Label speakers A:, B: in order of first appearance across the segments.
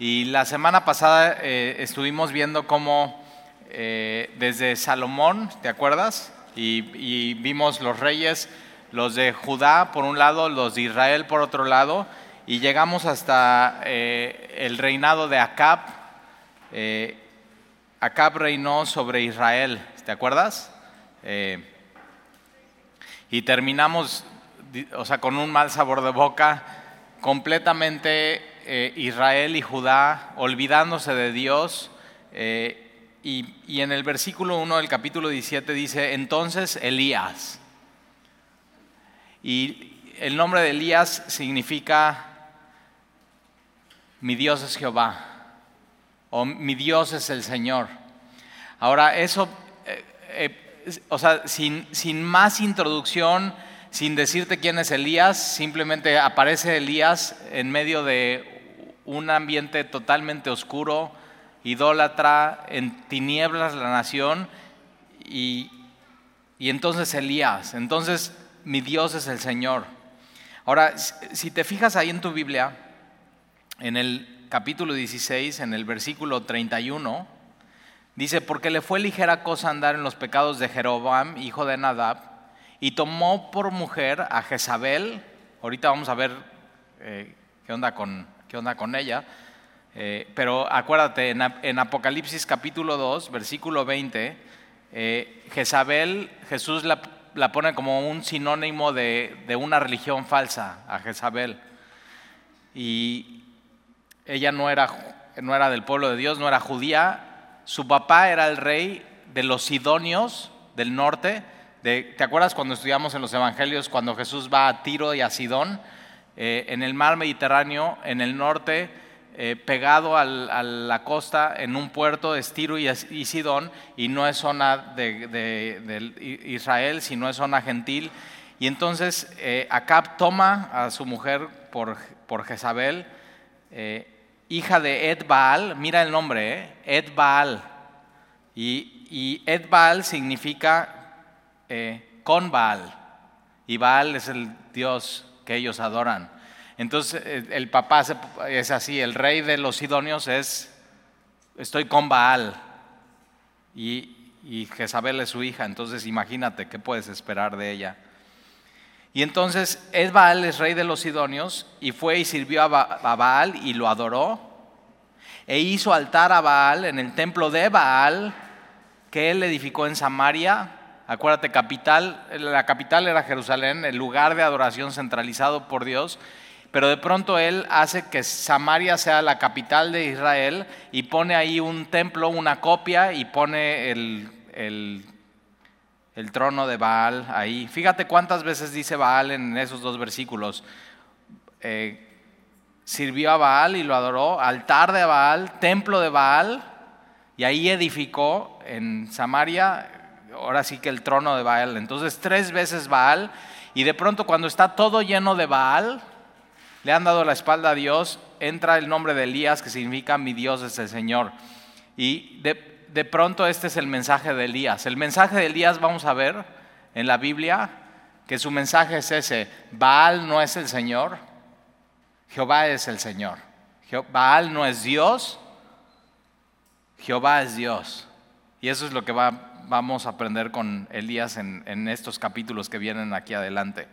A: Y la semana pasada eh, estuvimos viendo cómo eh, desde Salomón, ¿te acuerdas? Y, vimos los reyes, los de Judá por un lado, los de Israel por otro lado, y llegamos hasta eh, el reinado de Acab. Acab reinó sobre Israel, ¿te acuerdas? Y terminamos, o sea, con un mal sabor de boca, completamente eh, Israel y Judá olvidándose de Dios. eh, y, y en el versículo 1 del capítulo 17 dice, entonces Elías. Y el nombre de Elías significa, mi Dios es Jehová, o mi Dios es el Señor. Ahora, eso, eh, o sea, sin, sin más introducción, sin decirte quién es Elías, simplemente aparece Elías en medio de un ambiente totalmente oscuro, idólatra, en tinieblas la nación, y, y entonces Elías, entonces mi Dios es el Señor. Ahora, si- te fijas ahí en tu Biblia, en el capítulo 16, en el versículo 31, dice, porque le fue ligera cosa andar en los pecados de Jeroboam, hijo de Nadab, y tomó por mujer a Jezabel, ahorita vamos a ver eh, qué, onda con, qué onda con ella, eh, pero acuérdate, en, Ap- en Apocalipsis capítulo 2, versículo 20, eh, Jezabel, Jesús la, la pone como un sinónimo de, de una religión falsa, a Jezabel. Y ella no era, no era del pueblo de Dios, no era judía. Su papá era el rey de los Sidonios del norte. De- ¿Te acuerdas cuando estudiamos en los evangelios cuando Jesús va a Tiro y a Sidón? Eh, en el mar Mediterráneo, en el norte, eh, pegado a la costa, en un puerto es Tiro y, Sidón, y no es zona de, de- del I- Israel, sino es zona gentil. Y entonces eh, Acab toma a su mujer por, por Jezabel, hija de Ed Baal, mira el nombre, ¿eh? Ed Baal. Y, y Ed Baal significa con Baal. Y Baal es el dios que ellos adoran. Entonces eh, el papá es así, el rey de los sidonios es, estoy con Baal. Y, y Jezabel es su hija, entonces imagínate qué puedes esperar de ella. Y entonces Ed Baal es rey de los sidonios y fue y sirvió a Baal y lo adoró. E hizo altar a Baal en el templo de Baal que él edificó en Samaria. Acuérdate, capital, la capital era Jerusalén, el lugar de adoración centralizado por Dios. Pero de pronto él hace que Samaria sea la capital de Israel y pone ahí un templo, una copia y pone el, el trono de Baal ahí. Fíjate cuántas veces dice Baal en esos dos versículos. Eh, sirvió a Baal y lo adoró, altar de Baal, templo de Baal, y ahí edificó en Samaria, ahora sí que el trono de Baal. Entonces tres veces Baal, y de pronto cuando está todo lleno de Baal, le han dado la espalda a Dios, entra el nombre de Elías, que significa mi Dios es el Señor. Y de, de pronto este es el mensaje de Elías. El mensaje de Elías vamos a ver en la Biblia que su mensaje es ese. Baal no es el Señor, Jehová es el Señor. Baal no es Dios, Jehová es Dios. Y eso es lo que va- vamos a aprender con Elías en, estos capítulos que vienen aquí adelante.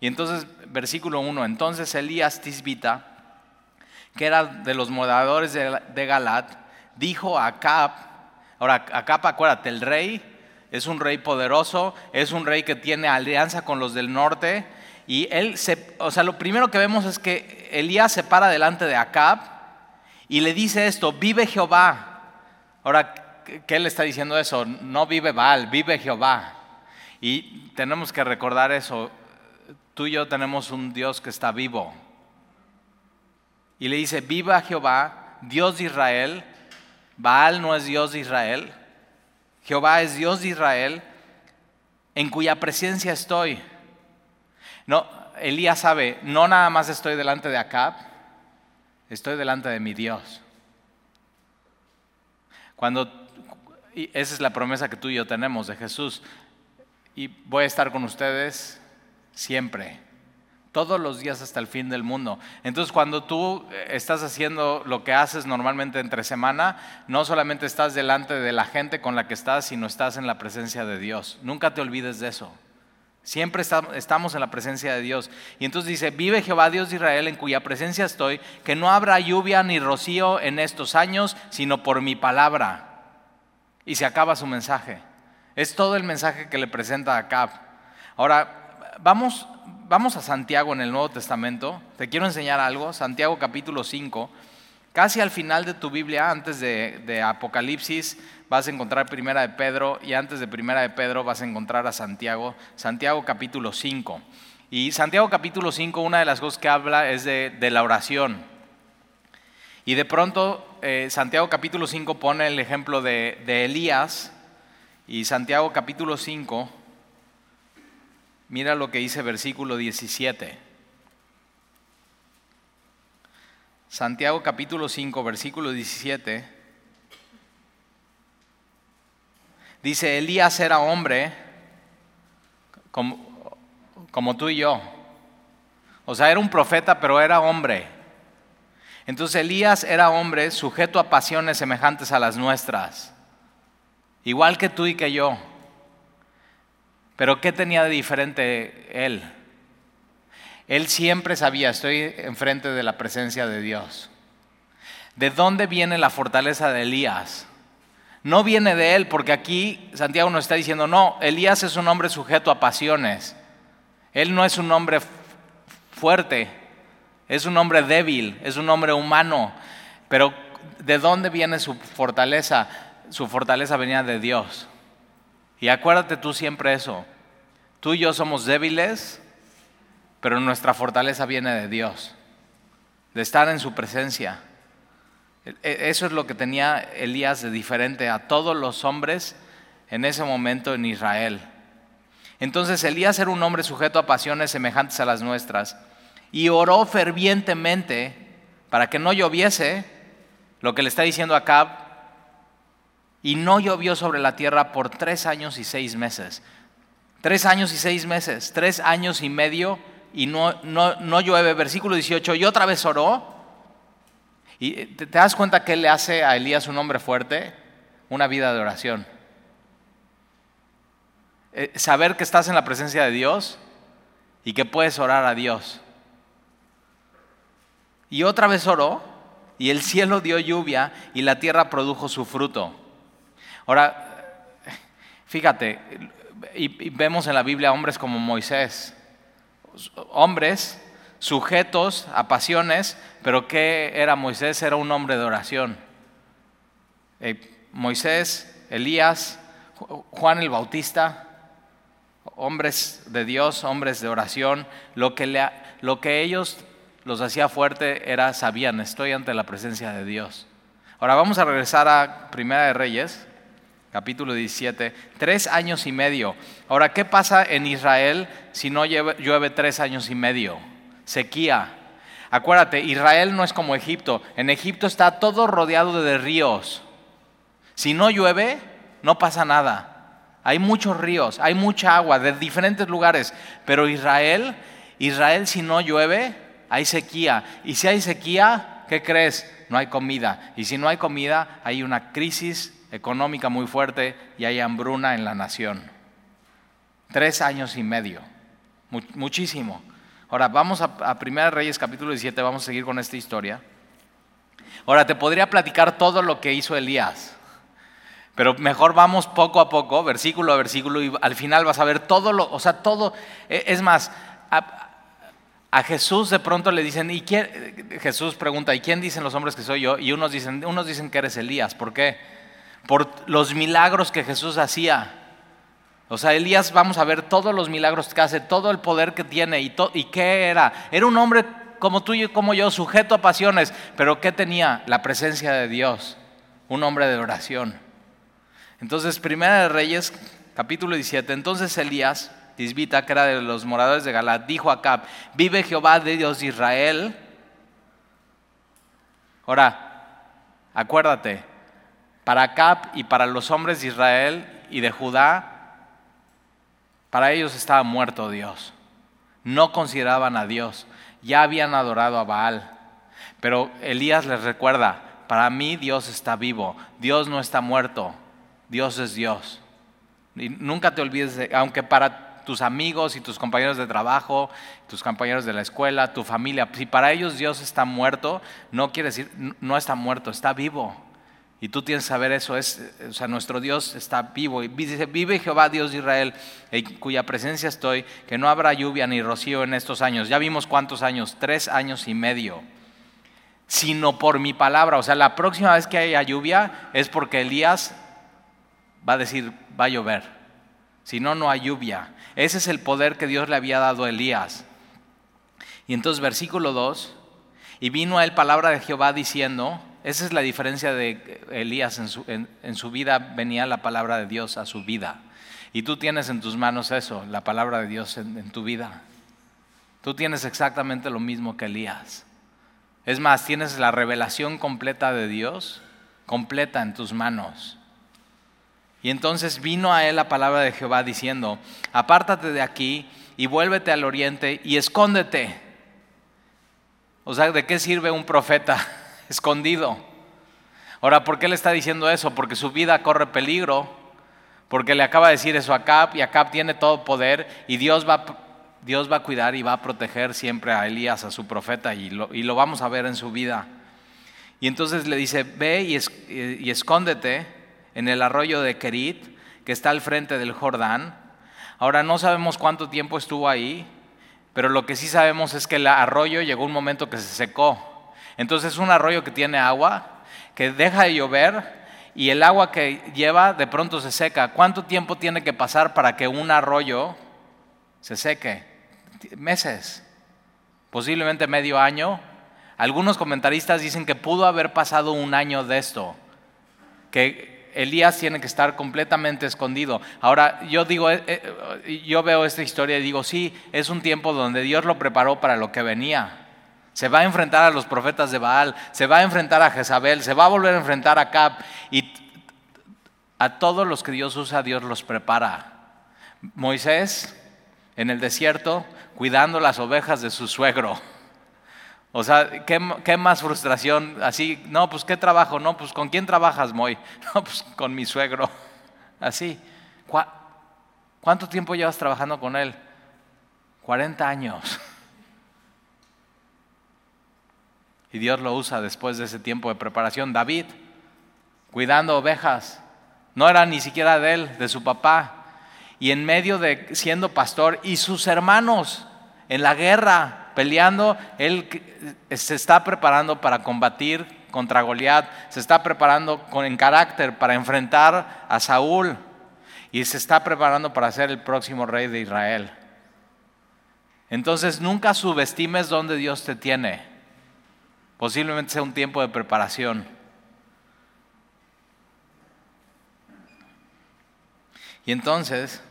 A: Y entonces, versículo 1, entonces Elías Tisbita, que era de los moradores de, de Galat, dijo a Acab, ahora Acab, acuérdate, el rey es un rey poderoso, es un rey que tiene alianza con los del norte, y él se, o sea, lo primero que vemos es que Elías se para delante de Acab y le dice esto, vive Jehová. Ahora, ¿qué- ¿qué le está diciendo eso? No vive Baal, vive Jehová. Y tenemos que recordar eso, tú y yo tenemos un Dios que está vivo, y le dice, viva Jehová, Dios de Israel. Baal no es Dios de Israel. Jehová es Dios de Israel, en cuya presencia estoy. No, Elías sabe, no nada más estoy delante de Acab, estoy delante de mi Dios. Cuando, y esa es la promesa que tú y yo tenemos de Jesús, y voy a estar con ustedes siempre, todos los días hasta el fin del mundo. Entonces cuando tú eh, estás haciendo lo que haces normalmente entre semana, no solamente estás delante de la gente con la que estás, sino estás en la presencia de Dios. Nunca te olvides de eso. Siempre estamos en la presencia de Dios. Y entonces dice, vive Jehová Dios de Israel en cuya presencia estoy, que no habrá lluvia ni rocío en estos años, sino por mi palabra. Y se acaba su mensaje. Es todo el mensaje que le presenta a Acab. Ahora, vamos vamos a Santiago en el Nuevo Testamento. Te quiero enseñar algo. Santiago capítulo 5. Casi al final de tu Biblia, antes de, Apocalipsis, vas a encontrar Primera de Pedro y antes de Primera de Pedro vas a encontrar a Santiago. Santiago capítulo 5. Y Santiago capítulo 5, una de las cosas que habla es de, la oración. Y de pronto eh, Santiago capítulo 5 pone el ejemplo de, Elías. Y Santiago capítulo 5 Mira lo que dice versículo 17. Santiago capítulo 5, versículo 17. Dice, Elías era hombre como, como, tú y yo. O sea, era un profeta, pero era hombre. Entonces Elías era hombre sujeto a pasiones semejantes a las nuestras. Igual que tú y que yo. Pero ¿qué tenía de diferente él? Él siempre sabía, estoy enfrente de la presencia de Dios. ¿De dónde viene la fortaleza de Elías? No viene de él, porque aquí Santiago nos está diciendo, no, Elías es un hombre sujeto a pasiones. Él no es un hombre fuerte, es un hombre débil, es un hombre humano. Pero ¿de dónde viene su fortaleza? Su fortaleza venía de Dios. Y acuérdate tú siempre eso. Tú y yo somos débiles, pero nuestra fortaleza viene de Dios, de estar en su presencia. E, e, eso es lo que tenía Elías de diferente a todos los hombres en ese momento en Israel. Entonces Elías era un hombre sujeto a pasiones semejantes a las nuestras y oró fervientemente para que no lloviese, lo que le está diciendo a Cab, y no llovió sobre la tierra por tres años y seis meses. Tres años y seis meses, tres años y medio y no, no, llueve. Versículo 18, y otra vez oró. ¿Y te, das cuenta que le hace a Elías un hombre fuerte? Una vida de oración. Eh, saber que estás en la presencia de Dios y que puedes orar a Dios. Y otra vez oró y el cielo dio lluvia y la tierra produjo su fruto. Ahora, fíjate, y, vemos en la Biblia hombres como Moisés, hombres sujetos a pasiones, pero ¿qué era Moisés? Era un hombre de oración. Eh, Moisés, Elías, Juan el Bautista, hombres de Dios, hombres de oración, lo que, lo que ellos los hacía fuerte era, sabían, estoy ante la presencia de Dios. Ahora vamos a regresar a Primera de Reyes, capítulo 17, tres años y medio. Ahora, ¿qué pasa en Israel si no llueve tres años y medio? Sequía. Acuérdate, Israel no es como Egipto. En Egipto está todo rodeado de ríos. Si no llueve, no pasa nada. Hay muchos ríos, hay mucha agua de diferentes lugares. Pero Israel, Israel si no llueve, hay sequía. Y si hay sequía, ¿qué crees? No hay comida. Y si no hay comida, hay una crisis económica muy fuerte y hay hambruna en la nación. Tres años y medio, muchísimo. Ahora, vamos a, Primera Reyes capítulo 17, vamos a seguir con esta historia. Ahora, te podría platicar todo lo que hizo Elías, pero mejor vamos poco a poco, versículo a versículo, y al final vas a ver todo lo, o sea, todo, e, es más, a Jesús de pronto le dicen, ¿y quién? Jesús pregunta, ¿y quién dicen los hombres que soy yo? Y unos dicen, unos dicen que eres Elías, ¿por qué? por los milagros que Jesús hacía. O sea, Elías, vamos a ver todos los milagros que hace, todo el poder que tiene y, y qué era. Era un hombre como tú y como yo, sujeto a pasiones, pero ¿qué tenía? La presencia de Dios, un hombre de oración. Entonces, Primera de Reyes, capítulo 17, entonces Elías, Tisbita, que era de los moradores de Galat, dijo a Acab, vive Jehová de Dios de Israel. Ahora, acuérdate, para Acab y para los hombres de Israel y de Judá, para ellos estaba muerto Dios. no consideraban a Dios, ya habían adorado a Baal. Pero Elías les recuerda, para mí Dios está vivo, Dios no está muerto, Dios es Dios. Y nunca te olvides, de, aunque para tus amigos y tus compañeros de trabajo, tus compañeros de la escuela, tu familia, si para ellos Dios está muerto, no quiere decir, no está muerto, está vivo. Y tú tienes que saber eso, es, o sea, nuestro Dios está vivo. Y dice, vive Jehová Dios de Israel, en cuya presencia estoy, que no habrá lluvia ni rocío en estos años. Ya vimos cuántos años, tres años y medio. Sino por mi palabra. O sea, la próxima vez que haya lluvia es porque Elías va a decir, va a llover. Si no, no hay lluvia. Ese es el poder que Dios le había dado a Elías. Y entonces versículo 2, y vino a él palabra de Jehová diciendo, esa es la diferencia de Elías en su, en, su, vida, venía la palabra de Dios a su vida. Y tú tienes en tus manos eso, la palabra de Dios en, en tu vida. Tú tienes exactamente lo mismo que Elías. Es más, tienes la revelación completa de Dios, completa en tus manos. Y entonces vino a él la palabra de Jehová diciendo, apártate de aquí y vuélvete al oriente y escóndete. O sea, ¿de qué sirve un profeta? escondido. Ahora, ¿por qué le está diciendo eso? Porque su vida corre peligro, porque le acaba de decir eso a Acab y Acab tiene todo poder y Dios va, Dios va a cuidar y va a proteger siempre a Elías, a su profeta, y lo, y lo vamos a ver en su vida. Y entonces le dice, ve y, y escóndete en el arroyo de Kerit, que está al frente del Jordán. Ahora no sabemos cuánto tiempo estuvo ahí, pero lo que sí sabemos es que el arroyo llegó un momento que se secó. Entonces es un arroyo que tiene agua, que deja de llover y el agua que lleva de pronto se seca. ¿Cuánto tiempo tiene que pasar para que un arroyo se seque? Meses, posiblemente medio año. Algunos comentaristas dicen que pudo haber pasado un año de esto, que Elías tiene que estar completamente escondido. Ahora, yo digo, eh, eh, yo veo esta historia y digo, sí, es un tiempo donde Dios lo preparó para lo que venía. Se va a enfrentar a los profetas de Baal, se va a enfrentar a Jezabel, se va a volver a enfrentar a Cap y a todos los que Dios usa, Dios los prepara. Moisés en el desierto cuidando las ovejas de su suegro. O sea, ¿qué, más frustración? Así, no, pues ¿qué trabajo? No, pues ¿con quién trabajas, Moy? No, pues con mi suegro. Así. ¿Cuánto tiempo llevas trabajando con él? 40 años. Y Dios lo usa después de ese tiempo de preparación. David, cuidando ovejas, no era ni siquiera de él, de su papá. Y en medio de siendo pastor y sus hermanos en la guerra, peleando, él se está preparando para combatir contra Goliat, se está preparando con, en carácter para enfrentar a Saúl y se está preparando para ser el próximo rey de Israel. Entonces nunca subestimes donde Dios te tiene. Posiblemente sea un tiempo de preparación. Y entonces,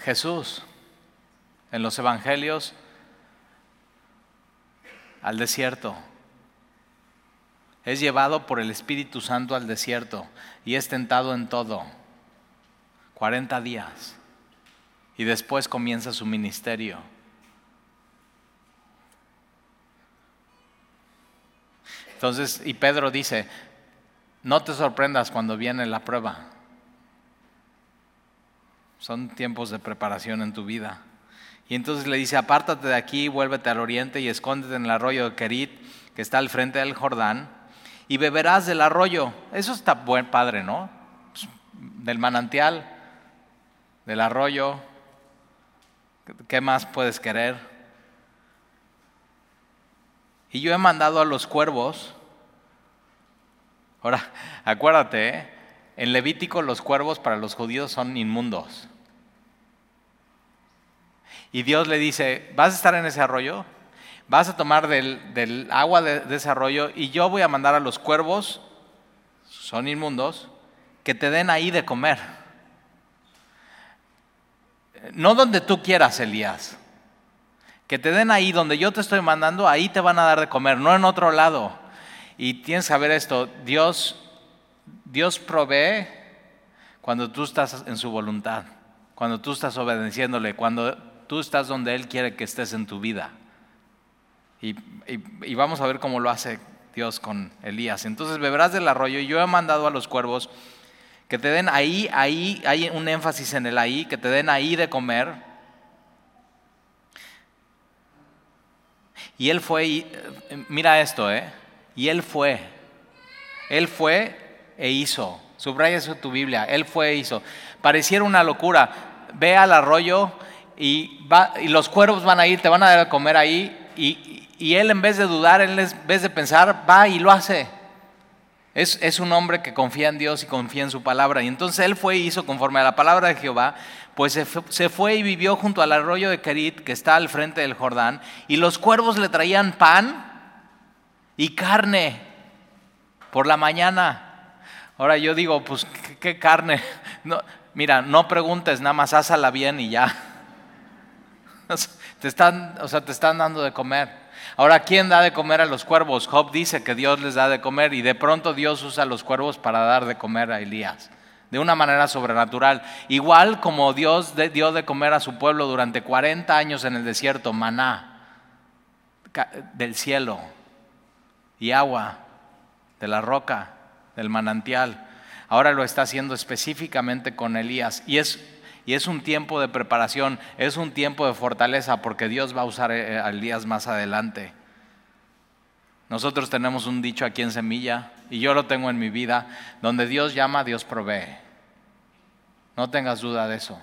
A: Jesús en los evangelios al desierto. Es llevado por el Espíritu Santo al desierto y es tentado en todo. 40 días. Y después comienza su ministerio. Entonces, y Pedro dice, no te sorprendas cuando viene la prueba. Son tiempos de preparación en tu vida. Y entonces le dice, apártate de aquí, vuélvete al oriente y escóndete en el arroyo de Kerit, que está al frente del Jordán, y beberás del arroyo. Eso está buen padre, ¿no? Del manantial, del arroyo. ¿Qué más puedes querer? Y yo he mandado a los cuervos. Ahora, acuérdate, ¿eh? en Levítico los cuervos para los judíos son inmundos. Y Dios le dice, vas a estar en ese arroyo, vas a tomar del, agua de, ese arroyo y yo voy a mandar a los cuervos, son inmundos, que te den ahí de comer. No donde tú quieras, Elías que te den ahí donde yo te estoy mandando, ahí te van a dar de comer, no en otro lado. Y tienes que saber esto, Dios, Dios provee cuando tú estás en su voluntad. cuando tú estás obedeciéndole, cuando tú estás donde Él quiere que estés en tu vida. Y, vamos a ver cómo lo hace Dios con Elías. Entonces beberás del arroyo y yo he mandado a los cuervos que te den ahí, ahí, hay un énfasis en el ahí, que te den ahí de comer. Y él fue, mira esto, ¿eh? Y él fue, él fue e hizo. Subraya eso en tu Biblia, él fue e hizo. Pareciera una locura. Ve al arroyo y, va, y los cuervos van a ir, te van a dar a comer ahí. Y, y él en vez de dudar, en vez de pensar, va y lo hace. Es, un hombre que confía en Dios y confía en su palabra. Y entonces él fue y hizo conforme a la palabra de Jehová, pues se fue, y vivió junto al arroyo de Kerit, que está al frente del Jordán, y los cuervos le traían pan y carne por la mañana. Ahora yo digo, pues, ¿qué, carne? No, mira, no preguntes, nada más házala bien y ya. Te están, o sea, te están dando de comer. Ahora, ¿quién da de comer a los cuervos? Job dice que Dios les da de comer y de pronto Dios usa a los cuervos para dar de comer a Elías, de una manera sobrenatural. Igual como Dios dio de comer a su pueblo durante 40 años en el desierto, maná del cielo y agua de la roca, del manantial. Ahora lo está haciendo específicamente con Elías y es y es un tiempo de preparación, es un tiempo de fortaleza porque Dios va a usar eh, a Elías más adelante. Nosotros tenemos un dicho aquí en Semilla, y yo lo tengo en mi vida, donde Dios llama, Dios provee. No tengas duda de eso.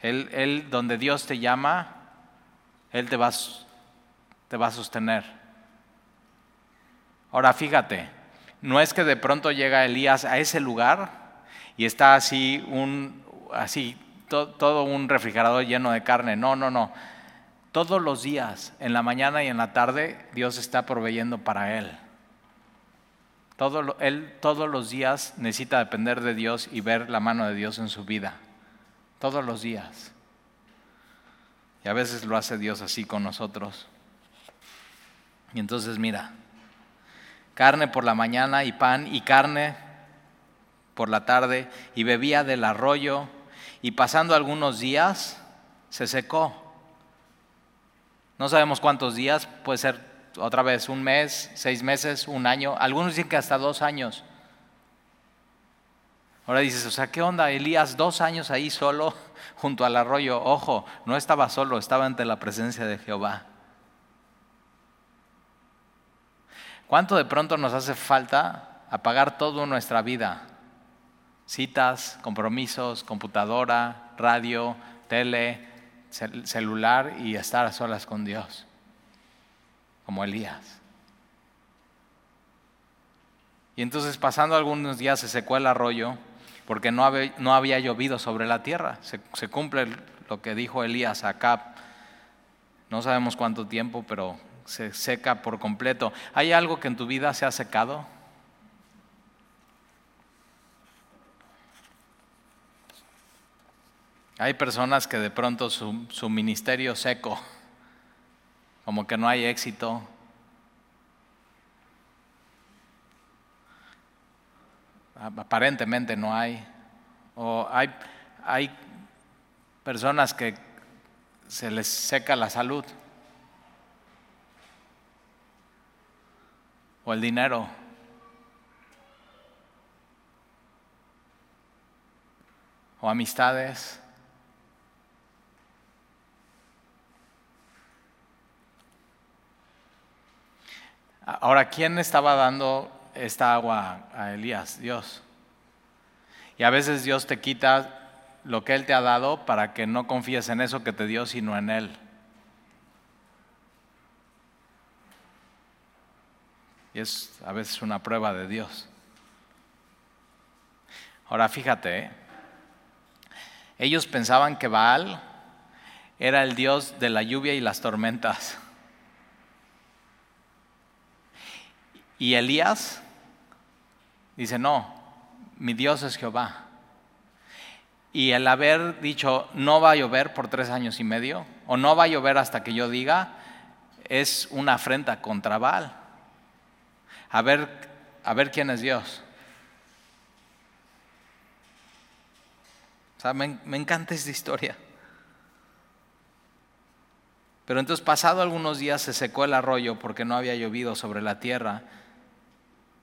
A: Él, él donde Dios te llama, Él te va, te va a sostener. Ahora fíjate, no es que de pronto llega Elías a ese lugar y está así un, así, todo un refrigerador lleno de carne. No, no, no. Todos los días, en la mañana y en la tarde, Dios está proveyendo para él. Todo, él todos los días necesita depender de Dios y ver la mano de Dios en su vida. Todos los días. Y a veces lo hace Dios así con nosotros. Y entonces mira, carne por la mañana y pan y carne por la tarde y bebía del arroyo y pasando algunos días se secó. No sabemos cuántos días, puede ser otra vez un mes, seis meses, un año, algunos dicen que hasta dos años. Ahora dices, o sea, ¿qué onda? Elías dos años ahí solo junto al arroyo. Ojo, no estaba solo, estaba ante la presencia de Jehová. ¿Cuánto de pronto nos hace falta apagar toda nuestra vida? Citas, compromisos, computadora, radio, tele, celular y estar a solas con Dios, como Elías. Y entonces pasando algunos días se secó el arroyo porque no había, llovido sobre la tierra. Se, se, cumple lo que dijo Elías acá. No sabemos cuánto tiempo, pero se seca por completo. ¿Hay algo que en tu vida se ha secado? Hay personas que de pronto su, su ministerio seco, como que no hay éxito. Aparentemente no hay. O hay, hay personas que se les seca la salud. O el dinero. O amistades. Ahora, ¿quién estaba dando esta agua a Elías? Dios. Y a veces Dios te quita lo que Él te ha dado para que no confíes en eso que te dio, sino en Él. Y es a veces una prueba de Dios. Ahora fíjate, ¿eh? ellos pensaban que Baal era el Dios de la lluvia y las tormentas. Y Elías dice, no, mi Dios es Jehová. Y el haber dicho, no va a llover por tres años y medio, o no va a llover hasta que yo diga, es una afrenta contra Baal. A ver, a ver quién es Dios. sea, me, me encanta esta historia. Pero entonces pasado algunos días se secó el arroyo porque no había llovido sobre la tierra.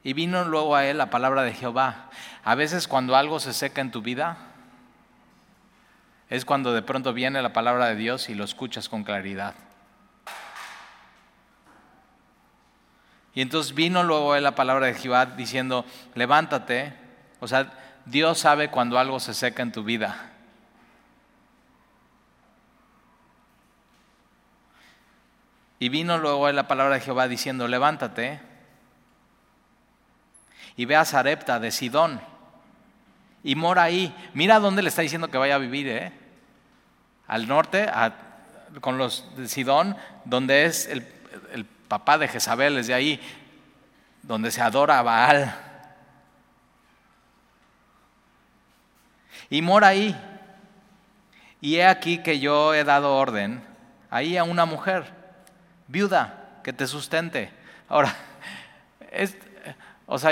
A: Y vino luego a él la palabra de Jehová. A veces cuando algo se seca en tu vida, es cuando de pronto viene la palabra de Dios y lo escuchas con claridad. Y entonces vino luego a él la palabra de Jehová diciendo, levántate. O sea, Dios sabe cuando algo se seca en tu vida. Y vino luego a la palabra de Jehová diciendo, levántate y ve a Sarepta de Sidón y mora ahí. Mira dónde le está diciendo que vaya a vivir, ¿eh? Al norte, con los de Sidón, donde es el, el papá de Jezabel, es de ahí, donde se adora a Baal. Y mora ahí. Y he aquí que yo he dado orden ahí a una mujer viuda que te sustente. Ahora, es, o sea,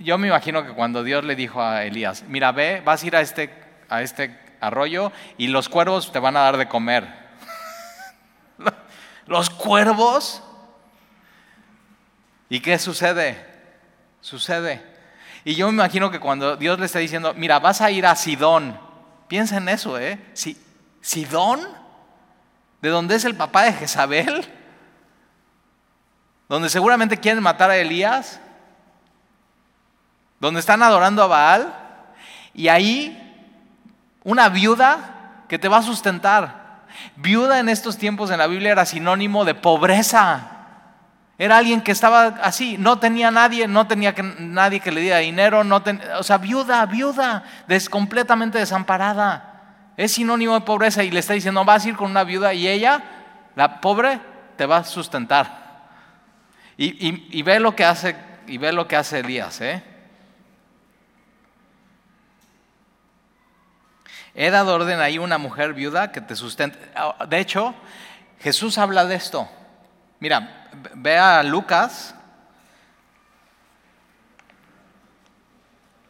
A: yo me imagino que cuando Dios le dijo a Elías, mira, ve, vas a ir a este, a este arroyo y los cuervos te van a dar de comer. ¿Los cuervos? ¿Y qué sucede? Sucede. Y yo me imagino que cuando Dios le está diciendo, mira, vas a ir a Sidón, piensa en eso, ¿eh? ¿Sidón? ¿De dónde es el papá de Jezabel? donde seguramente quieren matar a Elías, donde están adorando a Baal, y ahí una viuda que te va a sustentar. Viuda en estos tiempos en la Biblia era sinónimo de pobreza. Era alguien que estaba así, no tenía nadie, no tenía que, nadie que le diera dinero, no o sea, viuda, viuda, des, completamente desamparada. Es sinónimo de pobreza y le está diciendo, vas a ir con una viuda y ella, la pobre, te va a sustentar. Y, ve lo que hace, y ve lo que hace Elías. ¿eh? He dado orden ahí una mujer viuda que te sustente. De hecho, Jesús habla de esto. Mira, ve a Lucas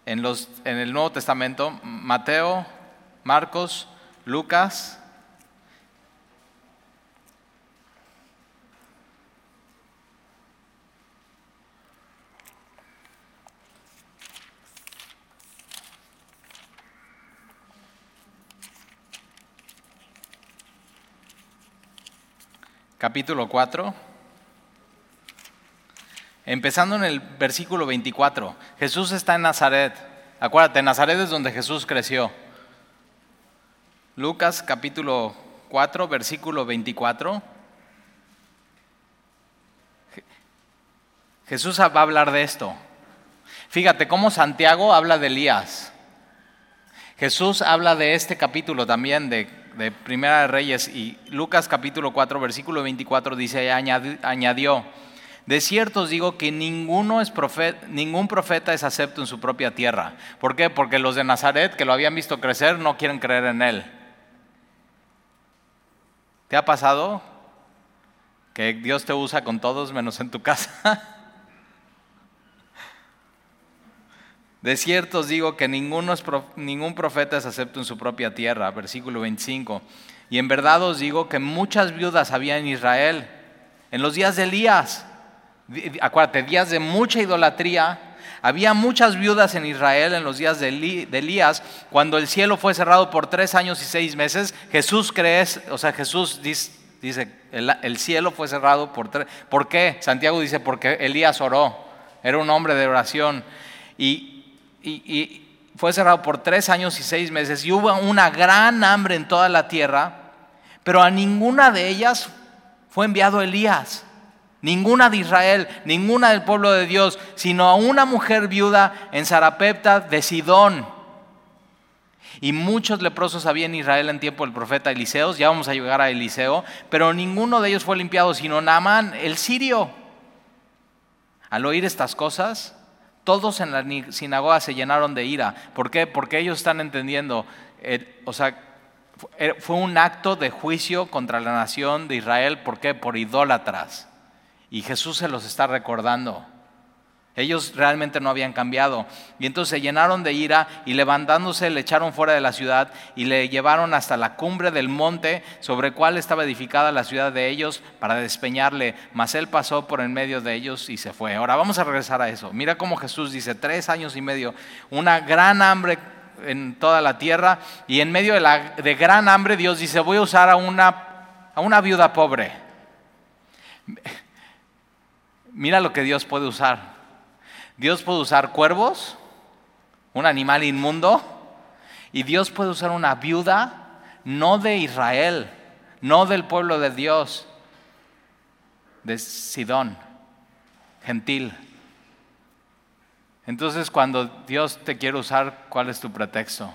A: en, los, en el Nuevo Testamento, Mateo, Marcos, Lucas, capítulo 4, empezando en el versículo 24. Jesús está en Nazaret. Acuérdate, Nazaret es donde Jesús creció. Lucas capítulo 4, versículo 24. Jesús va a hablar de esto. Fíjate cómo Santiago habla de Elías. Jesús habla de este capítulo también, de de Primera de Reyes y Lucas capítulo 4, versículo 24 dice, añadió, de cierto os digo que ninguno es ningún profeta es acepto en su propia tierra. ¿Por qué? Porque los de Nazaret, que lo habían visto crecer, no quieren creer en él. ¿Te ha pasado que Dios te usa con todos menos en tu casa? De cierto os digo que ningún profeta es acepto en su propia tierra, versículo 25. Y en verdad os digo que muchas viudas había en Israel en los días de Elías. Acuérdate, días de mucha idolatría. Había muchas viudas en Israel en los días de, Elías, cuando el cielo fue cerrado por tres años y seis meses. Jesús cree, o sea, Jesús dice, el, el cielo fue cerrado por tres. ¿Por qué? Santiago dice, porque Elías oró. Era un hombre de oración. Y y, fue cerrado por tres años y seis meses y hubo una gran hambre en toda la tierra, pero a ninguna de ellas fue enviado Elías. Ninguna de Israel, ninguna del pueblo de Dios, sino a una mujer viuda en Sarapepta de Sidón. Y muchos leprosos había en Israel en tiempo del profeta Eliseo, ya vamos a llegar a Eliseo, pero ninguno de ellos fue limpiado, sino Naamán, el sirio. Al oír estas cosas, todos en la sinagoga se llenaron de ira. ¿Por qué? Porque ellos están entendiendo, eh, o sea, eh, fue un acto de juicio contra la nación de Israel. ¿Por qué? Por idólatras. Y Jesús se los está recordando. Ellos realmente no habían cambiado. Y entonces se llenaron de ira y levantándose le echaron fuera de la ciudad y le llevaron hasta la cumbre del monte sobre el cual estaba edificada la ciudad de ellos para despeñarle. Mas él pasó por en medio de ellos y se fue. Ahora vamos a regresar a eso. Mira cómo Jesús dice, tres años y medio, una gran hambre en toda la tierra y en medio de, la, de gran hambre Dios dice, voy a usar a una, a una viuda pobre. Mira lo que Dios puede usar. Dios puede usar cuervos, un animal inmundo, y Dios puede usar una viuda no de Israel, no del pueblo de Dios, de Sidón, gentil. Entonces cuando Dios te quiere usar, ¿cuál es tu pretexto?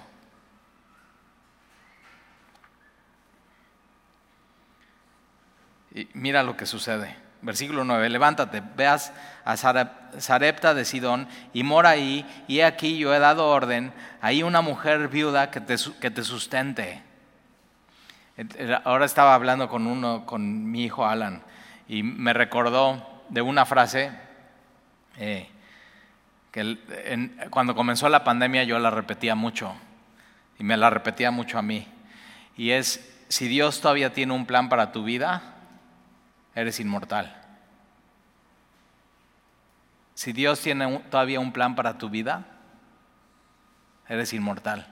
A: Y mira lo que sucede. Versículo 9, levántate, veas a Sarepta de Sidón y mora ahí, y he aquí yo he dado orden, ahí una mujer viuda que te, que te sustente. Ahora estaba hablando con uno, con mi hijo Alan, y me recordó de una frase eh, que cuando comenzó la pandemia yo la repetía mucho, y me la repetía mucho a mí, y es, si Dios todavía tiene un plan para tu vida, eres inmortal. Si Dios tiene todavía un plan para tu vida, eres inmortal.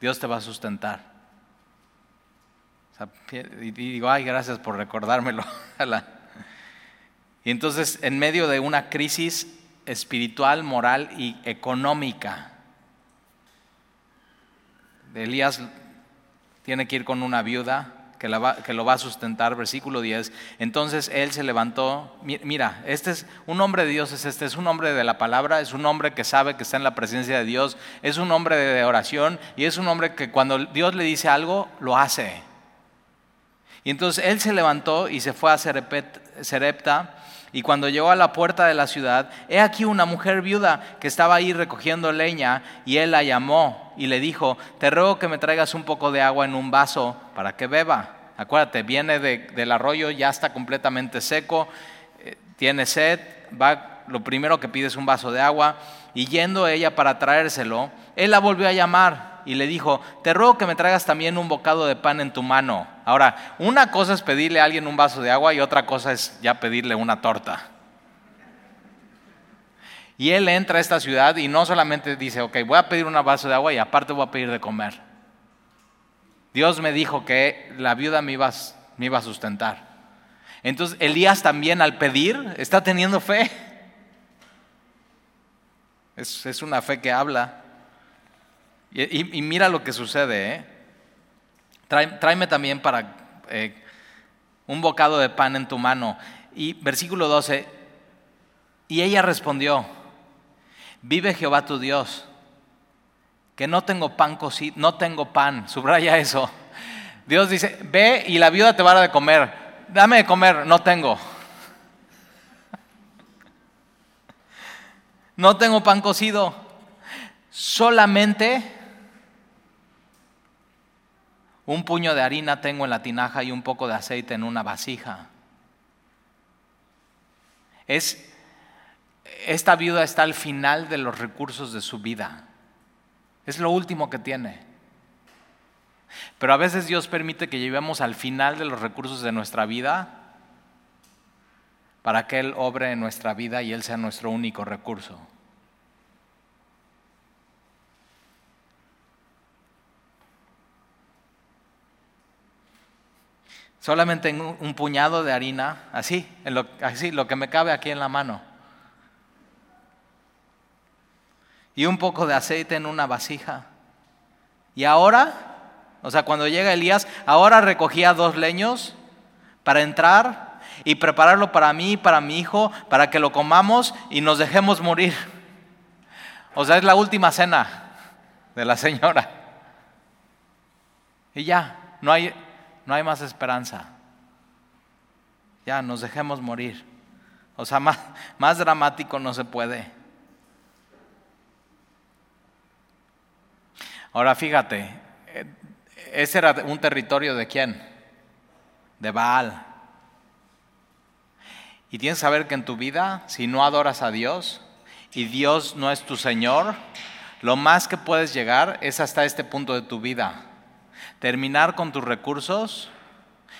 A: Dios te va a sustentar. y digo, ay, gracias por recordármelo. y entonces, en medio de una crisis espiritual, moral y económica, Elías tiene que ir con una viuda que, lo va a sustentar, versículo 10. Entonces él se levantó, mira, este es un hombre de Dios, es este, es un hombre de la palabra, es un hombre que sabe que está en la presencia de Dios, es un hombre de oración y es un hombre que cuando Dios le dice algo, lo hace. Y entonces él se levantó y se fue a Serepta. Y cuando llegó a la puerta de la ciudad, he aquí una mujer viuda que estaba ahí recogiendo leña, y él la llamó y le dijo, te ruego que me traigas un poco de agua en un vaso para que beba. Acuérdate, viene del arroyo, ya está completamente seco, eh, tiene sed, va, lo primero que pide es un vaso de agua, y yendo ella para traérselo, él la volvió a llamar y le dijo, te ruego que me traigas también un bocado de pan en tu mano. Ahora, una cosa es pedirle a alguien un vaso de agua y otra cosa es ya pedirle una torta. Y él entra a esta ciudad y no solamente dice, ok, voy a pedir un vaso de agua y aparte voy a pedir de comer. Dios me dijo que la viuda me iba, me iba a sustentar. Entonces Elías también al pedir está teniendo fe. Es, una fe que habla. Y, mira lo que sucede. ¿eh? tráeme también para eh, un bocado de pan en tu mano. Y versículo 12, y ella respondió, vive Jehová tu Dios, que no tengo pan cocido, no tengo pan, subraya eso. Dios dice, ve y la viuda te va a dar de comer, dame de comer, no tengo. No tengo pan cocido, solamente un puño de harina tengo en la tinaja y un poco de aceite en una vasija. Es, esta viuda está al final de los recursos de su vida. Es lo último que tiene. Pero a veces Dios permite que lleguemos al final de los recursos de nuestra vida para que Él obre en nuestra vida y Él sea nuestro único recurso. solamente en un puñado de harina, así, lo, así, lo que me cabe aquí en la mano. Y un poco de aceite en una vasija. Y ahora, o sea, cuando llega Elías, ahora recogía dos leños para entrar y prepararlo para mí para mi hijo, para que lo comamos y nos dejemos morir. O sea, es la última cena de la señora. Y ya, no hay, no hay más esperanza. Ya, nos dejemos morir. O sea, más, más dramático no se puede. Ahora fíjate, eh, ese era un territorio de quién? De Baal. Y tienes que saber que en tu vida, si no adoras a Dios y Dios no es tu Señor, lo más que puedes llegar es hasta este punto de tu vida. Terminar con tus recursos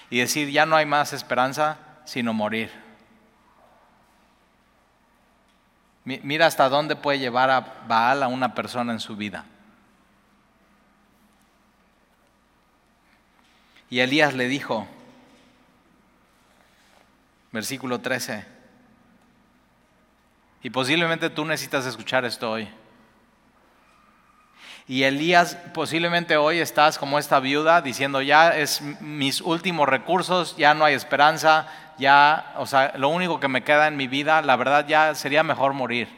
A: y decir, ya no hay más esperanza sino morir. Mira hasta dónde puede llevar a Baal a una persona en su vida. Y Elías le dijo, versículo 13, y posiblemente tú necesitas escuchar esto hoy. Y Elías, posiblemente hoy estás como esta viuda diciendo, ya es mis últimos recursos, ya no hay esperanza, ya, o sea, lo único que me queda en mi vida, la verdad ya sería mejor morir.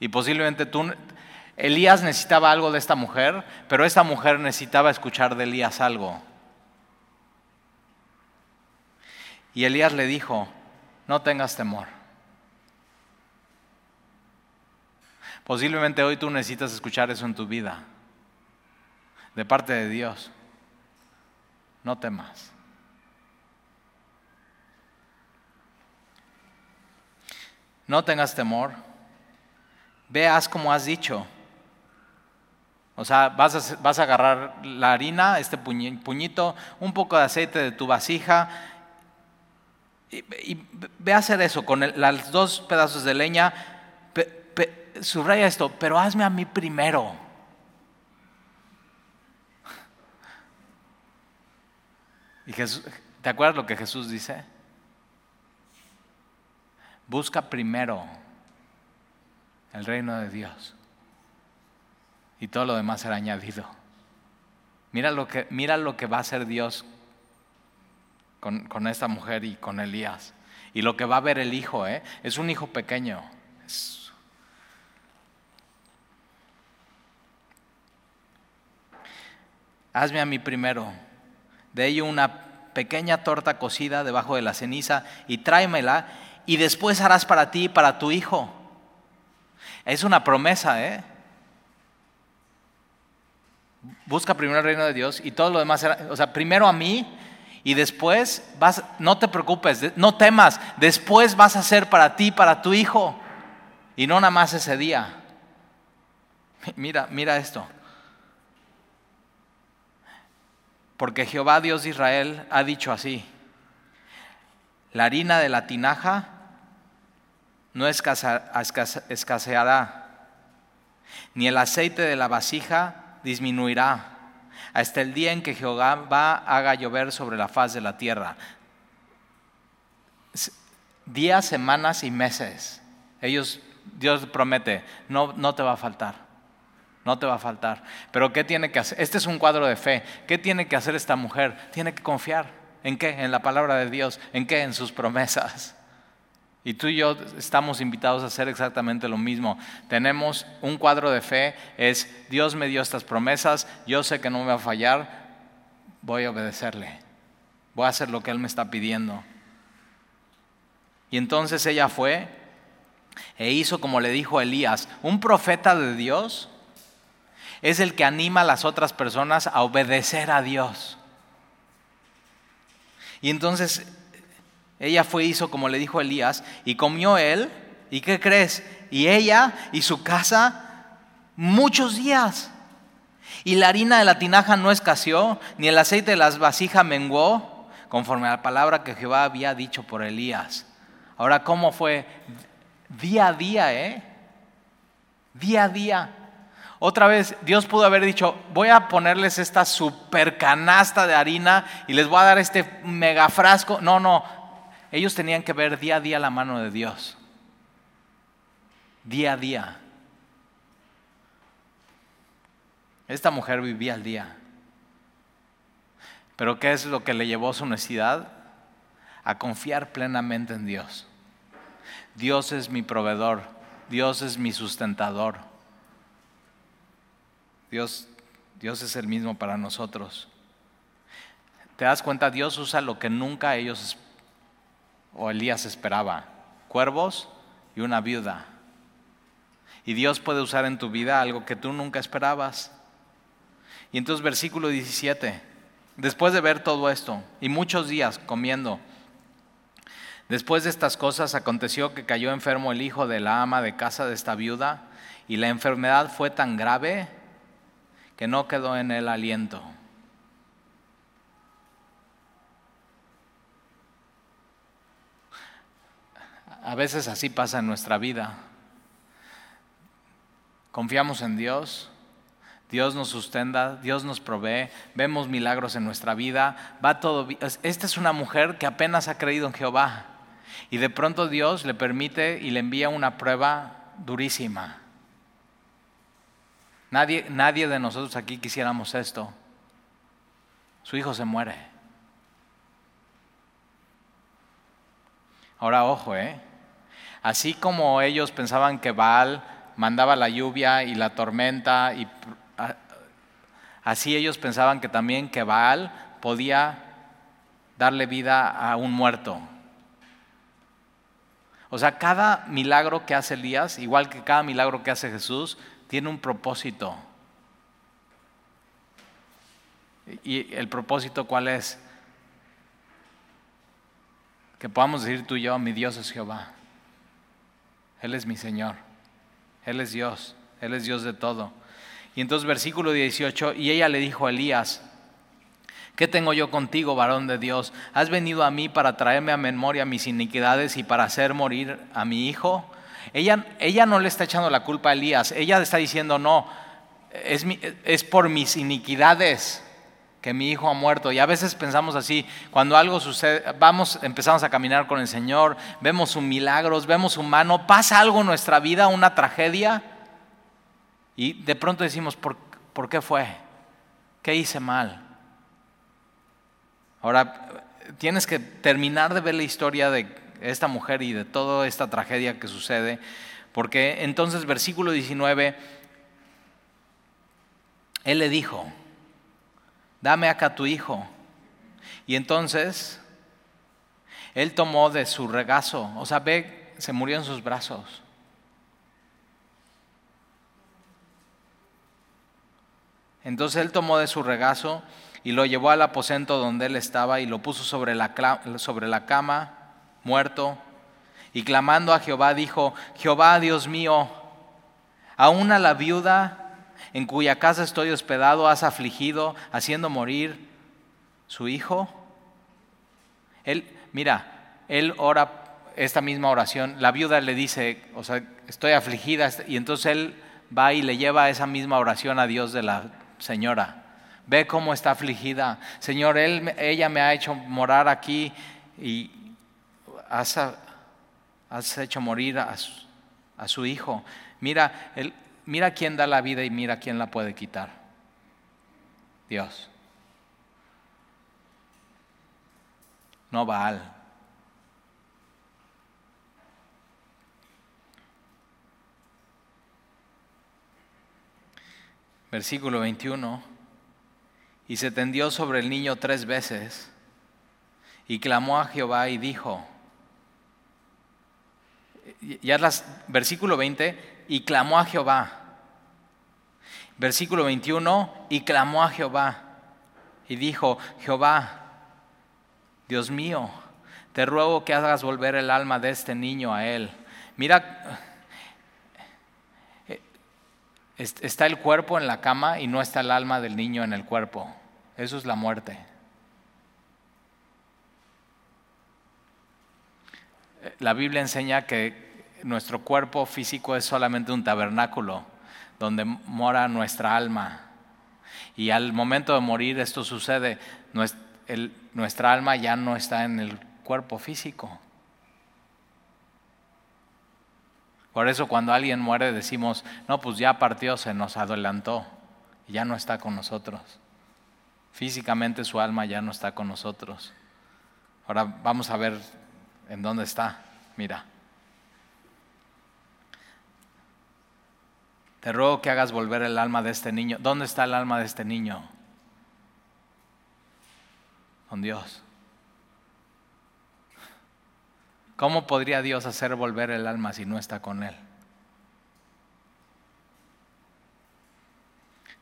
A: Y posiblemente tú, Elías necesitaba algo de esta mujer, pero esta mujer necesitaba escuchar de Elías algo. Y Elías le dijo, no tengas temor. Posiblemente hoy tú necesitas escuchar eso en tu vida, de parte de Dios. No temas. No tengas temor. Veas como has dicho. O sea, vas a, vas a agarrar la harina, este puñito, un poco de aceite de tu vasija y, ve a hacer eso con los dos pedazos de leña. subraya esto, pero hazme a mí primero. Y ¿te acuerdas lo que Jesús dice? Busca primero el reino de Dios y todo lo demás será añadido. Mira lo que, mira lo que va a hacer Dios con, esta mujer y con Elías. Y lo que va a ver el hijo, ¿eh? es un hijo pequeño. Hazme a mí primero, de ello una pequeña torta cocida debajo de la ceniza y tráemela y después harás para ti y para tu hijo. Es una promesa, ¿eh? Busca primero el reino de Dios y todo lo demás, o sea, primero a mí y después vas, no te preocupes, no temas, después vas a hacer para ti, para tu hijo y no nada más ese día. Mira, mira esto. Porque Jehová Dios de Israel ha dicho así, la harina de la tinaja no escaseará, ni el aceite de la vasija disminuirá hasta el día en que Jehová haga llover sobre la faz de la tierra. Días, semanas y meses. Ellos, Dios promete, no, no te va a faltar. No te va a faltar. Pero ¿qué tiene que hacer? Este es un cuadro de fe. ¿Qué tiene que hacer esta mujer? Tiene que confiar. ¿En qué? En la palabra de Dios. ¿En qué? En sus promesas. Y tú y yo estamos invitados a hacer exactamente lo mismo. Tenemos un cuadro de fe, es Dios me dio estas promesas, yo sé que no me va a fallar, voy a obedecerle, voy a hacer lo que Él me está pidiendo. Y entonces ella fue e hizo como le dijo Elías, un profeta de Dios es el que anima a las otras personas a obedecer a Dios. Y entonces ella fue, hizo como le dijo Elías, y comió él, ¿y qué crees? Y ella y su casa muchos días. Y la harina de la tinaja no escaseó, ni el aceite de las vasijas menguó, conforme a la palabra que Jehová había dicho por Elías. Ahora, ¿cómo fue? Día a día, ¿eh? Día a día. Otra vez, Dios pudo haber dicho, voy a ponerles esta super canasta de harina y les voy a dar este mega frasco. No, no, ellos tenían que ver día a día la mano de Dios. Día a día. Esta mujer vivía al día. Pero ¿qué es lo que le llevó su necesidad? A confiar plenamente en Dios. Dios es mi proveedor. Dios es mi sustentador. Dios, Dios es el mismo para nosotros. ¿Te das cuenta? Dios usa lo que nunca ellos o Elías esperaba, cuervos y una viuda. Y Dios puede usar en tu vida algo que tú nunca esperabas. Y entonces versículo 17, después de ver todo esto y muchos días comiendo, Después de estas cosas aconteció que cayó enfermo el hijo de la ama de casa de esta viuda y la enfermedad fue tan grave que no quedó en él aliento. A veces así pasa en nuestra vida. Confiamos en Dios, Dios nos sustenta, Dios nos provee, vemos milagros en nuestra vida, va todo Esta es una mujer que apenas ha creído en Jehová y de pronto Dios le permite y le envía una prueba durísima. Nadie, nadie de nosotros aquí quisiéramos esto. Su hijo se muere. Ahora ojo, ¿eh? Así como ellos pensaban que Baal mandaba la lluvia y la tormenta, así ellos pensaban que también que Baal podía darle vida a un muerto. O sea, cada milagro que hace Elías, igual que cada milagro que hace Jesús, tiene un propósito. ¿Y el propósito cuál es? Que podamos decir tú y yo, mi Dios es Jehová. Él es mi Señor. Él es Dios. Él es Dios de todo. Y entonces versículo 18, y ella le dijo a Elías, ¿qué tengo yo contigo, varón de Dios? ¿Has venido a mí para traerme a memoria mis iniquidades y para hacer morir a mi hijo? Ella, ella no le está echando la culpa a Elías, ella está diciendo, no, es, es por mis iniquidades que mi hijo ha muerto. Y a veces pensamos así, cuando algo sucede, vamos, empezamos a caminar con el Señor, vemos un milagros, vemos su mano, pasa algo en nuestra vida, una tragedia, y de pronto decimos, ¿por, ¿por qué fue? ¿Qué hice mal? Ahora, tienes que terminar de ver la historia de esta mujer y de toda esta tragedia que sucede, porque entonces versículo 19, él le dijo, dame acá tu hijo. Y entonces él tomó de su regazo, o sea, ve, se murió en sus brazos. Entonces él tomó de su regazo y lo llevó al aposento donde él estaba y lo puso sobre la, sobre la cama, muerto, y clamando a Jehová dijo, Jehová Dios mío, aún a la viuda en cuya casa estoy hospedado, has afligido, haciendo morir su hijo? Él, mira, él ora esta misma oración, la viuda le dice, o sea, estoy afligida, y entonces él va y le lleva esa misma oración a Dios de la señora. Ve cómo está afligida. Señor, ella me ha hecho morar aquí y has, has hecho morir a su hijo. Mira, él, mira quién da la vida y mira quién la puede quitar. Dios. No Baal. Versículo 21. Y se tendió sobre el niño tres veces y clamó a Jehová y dijo, ya las, versículo 20, y clamó a Jehová. Versículo 21, y clamó a Jehová y dijo, Jehová, Dios mío, te ruego que hagas volver el alma de este niño a él. Mira, eh, está el cuerpo en la cama y no está el alma del niño en el cuerpo. Eso es la muerte. La Biblia enseña que nuestro cuerpo físico es solamente un tabernáculo donde mora nuestra alma. Y al momento de morir esto sucede, nuestra alma ya no está en el cuerpo físico. Por eso cuando alguien muere decimos, no, pues ya partió, se nos adelantó, ya no está con nosotros. Físicamente su alma ya no está con nosotros. Ahora vamos a ver en dónde está. Mira. Te ruego que hagas volver el alma de este niño. ¿Dónde está el alma de este niño? Con Dios. ¿Cómo podría Dios hacer volver el alma si no está con Él?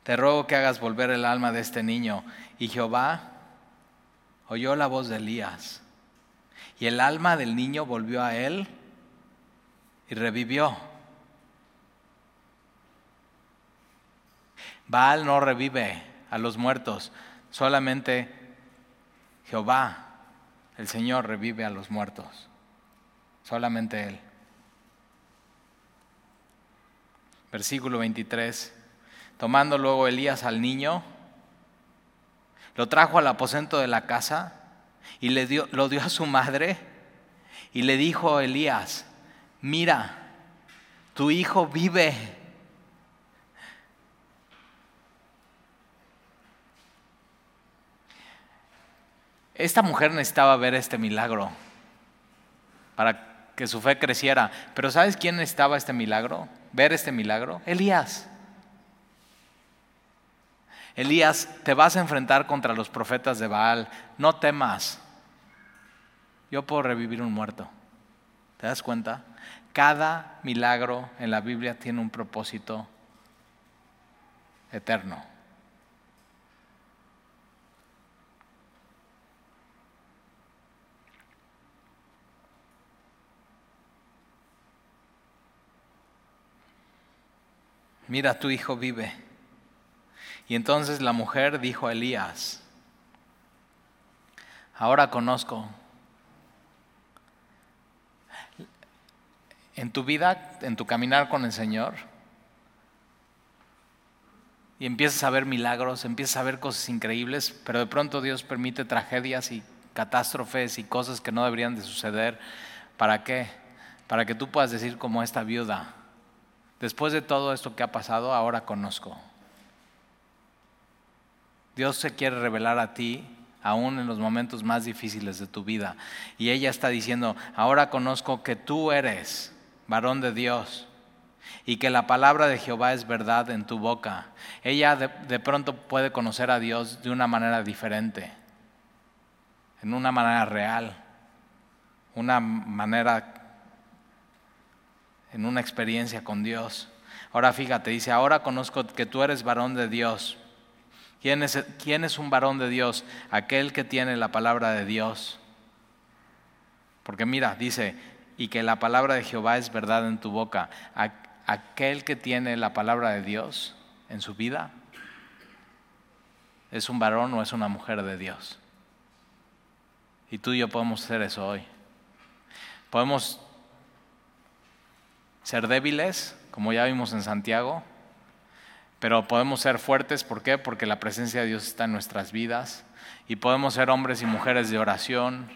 A: Te ruego que hagas volver el alma de este niño. Y Jehová oyó la voz de Elías Y el alma del niño volvió a él y revivió. Baal no revive a los muertos, solamente Jehová, el Señor, revive a los muertos. Solamente Él. Versículo 23. Tomando luego Elías al niño, lo trajo al aposento de la casa y le dio, lo dio a su madre y le dijo Elías, mira, tu hijo vive. Esta mujer necesitaba ver este milagro para que su fe creciera. Pero ¿sabes quién necesitaba este milagro? Ver este milagro. Elías. Elías, te vas a enfrentar contra los profetas de Baal. No temas. Yo puedo revivir un muerto. ¿Te das cuenta? Cada milagro en la Biblia tiene un propósito eterno. Mira, tu hijo vive. Y entonces la mujer dijo a Elías, ahora conozco en tu vida, en tu caminar con el Señor, y empiezas a ver milagros, empiezas a ver cosas increíbles, pero de pronto Dios permite tragedias y catástrofes y cosas que no deberían de suceder. ¿Para qué? Para que tú puedas decir como esta viuda, después de todo esto que ha pasado, ahora conozco. Dios se quiere revelar a ti aún en los momentos más difíciles de tu vida. Y ella está diciendo, ahora conozco que tú eres varón de Dios, y que la palabra de Jehová es verdad en tu boca. Ella de, pronto puede conocer a Dios de una manera diferente, en una manera real, una manera, en una experiencia con Dios. Ahora fíjate, dice, ahora conozco que tú eres varón de Dios. ¿Quién es, ¿Quién es un varón de Dios? Aquel que tiene la palabra de Dios. Porque mira, dice, y que la palabra de Jehová es verdad en tu boca. Aquel que tiene la palabra de Dios en su vida es un varón o es una mujer de Dios. Y tú y yo podemos hacer eso hoy. Podemos ser débiles, como ya vimos en Santiago, pero podemos ser fuertes, ¿por qué? Porque la presencia de Dios está en nuestras vidas. Y podemos ser hombres y mujeres de oración,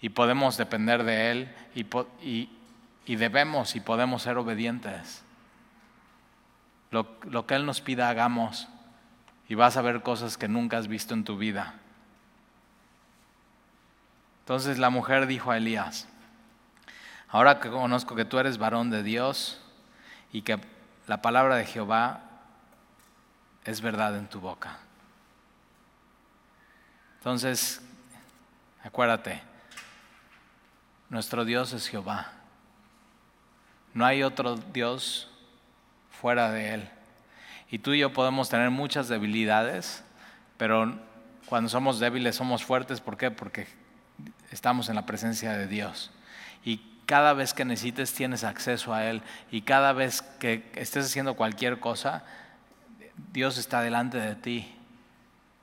A: y podemos depender de Él y, debemos y podemos ser obedientes. Lo, lo que Él nos pida hagamos y vas a ver cosas que nunca has visto en tu vida. Entonces la mujer dijo a Elías, ahora que conozco que tú eres varón de Dios y que la palabra de Jehová es verdad en tu boca. Entonces, acuérdate, nuestro Dios es Jehová. No hay otro Dios fuera de Él. Y tú y yo podemos tener muchas debilidades, pero cuando somos débiles somos fuertes. ¿Por qué? Porque estamos en la presencia de Dios. Y cada vez que necesites tienes acceso a Él. Y cada vez que estés haciendo cualquier cosa, Dios está delante de ti.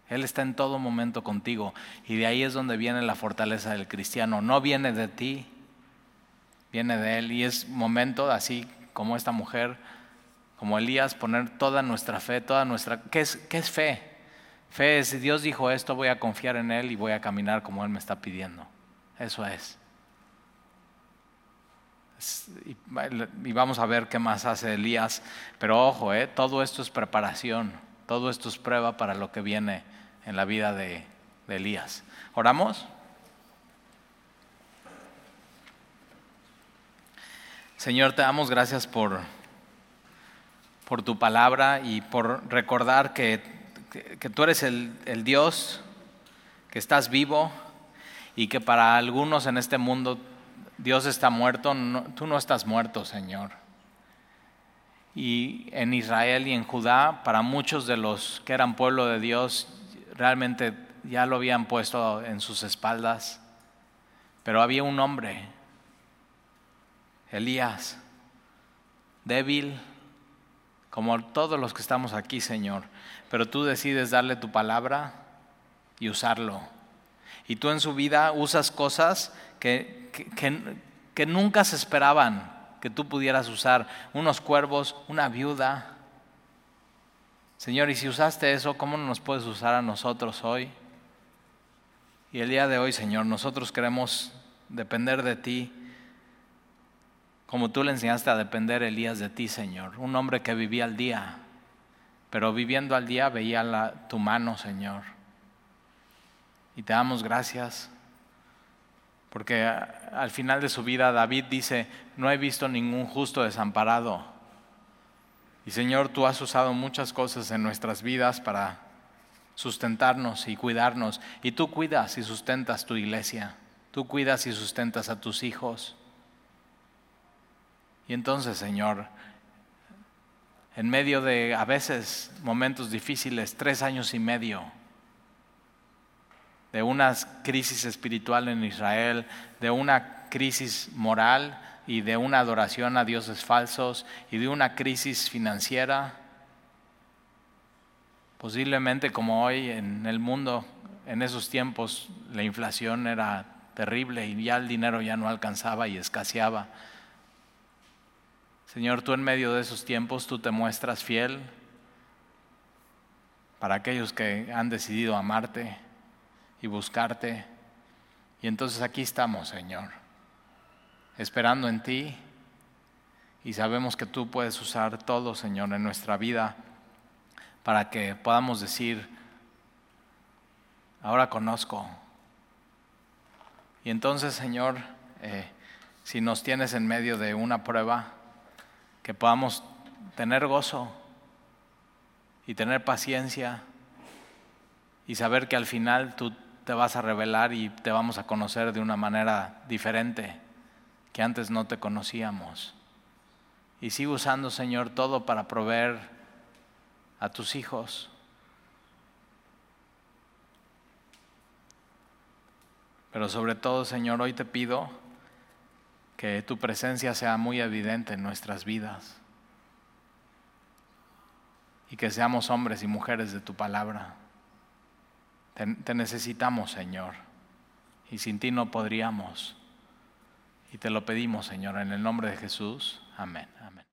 A: Él está en todo momento contigo. Y de ahí es donde viene la fortaleza del cristiano. No viene de ti, viene de Él. Y es momento, así como esta mujer, como Elías, poner toda nuestra fe, toda nuestra... ¿Qué es, qué es fe? Fe es, Dios dijo esto, voy a confiar en Él y voy a caminar como Él me está pidiendo. Eso es. Y vamos a ver qué más hace Elías. Pero ojo, ¿eh? todo esto es preparación, todo esto es prueba para lo que viene en la vida de, Elías. ¿Oramos? Señor, te damos gracias por, por tu palabra y por recordar que, que, tú eres el, el, Dios, que estás vivo y que para algunos en este mundo Dios está muerto. tú no estás muerto, Señor. Y en Israel y en Judá, para muchos de los que eran pueblo de Dios, realmente ya lo habían puesto en sus espaldas, pero había un hombre, Elías, débil, como todos los que estamos aquí, Señor, pero tú decides darle tu palabra y usarlo. Y tú en su vida usas cosas que, que, nunca se esperaban que tú pudieras usar, unos cuervos, una viuda. Señor, y si usaste eso, ¿cómo no nos puedes usar a nosotros hoy? Y el día de hoy, Señor, nosotros queremos depender de ti, como tú le enseñaste a depender Elías de ti, Señor. Un hombre que vivía al día, pero viviendo al día veía la, tu mano, Señor. Y te damos gracias, porque al final de su vida David dice, no he visto ningún justo desamparado. Y Señor, tú has usado muchas cosas en nuestras vidas para sustentarnos y cuidarnos. Y tú cuidas y sustentas tu iglesia. Tú cuidas y sustentas a tus hijos. Y entonces, Señor, en medio de a veces momentos difíciles, tres años y medio, de una crisis espiritual en Israel, de una crisis moral y de una adoración a dioses falsos y de una crisis financiera, posiblemente como hoy en el mundo, en esos tiempos la inflación era terrible y ya el dinero ya no alcanzaba y escaseaba. Señor, tú en medio de esos tiempos, tú te muestras fiel para aquellos que han decidido amarte y buscarte. Y entonces aquí estamos, Señor, esperando en ti y sabemos que tú puedes usar todo, Señor, en nuestra vida para que podamos decir, ahora conozco y entonces, Señor, eh, si nos tienes en medio de una prueba, que podamos tener gozo y tener paciencia y saber que al final tú te vas a revelar y te vamos a conocer de una manera diferente que antes no te conocíamos. Y sigo usando, Señor, todo para proveer a tus hijos Pero sobre todo, Señor, hoy te pido que tu presencia sea muy evidente en nuestras vidas y que seamos hombres y mujeres de tu palabra. Te, necesitamos, Señor, y sin ti no podríamos. Y te lo pedimos, Señor, en el nombre de Jesús. Amén. Amén.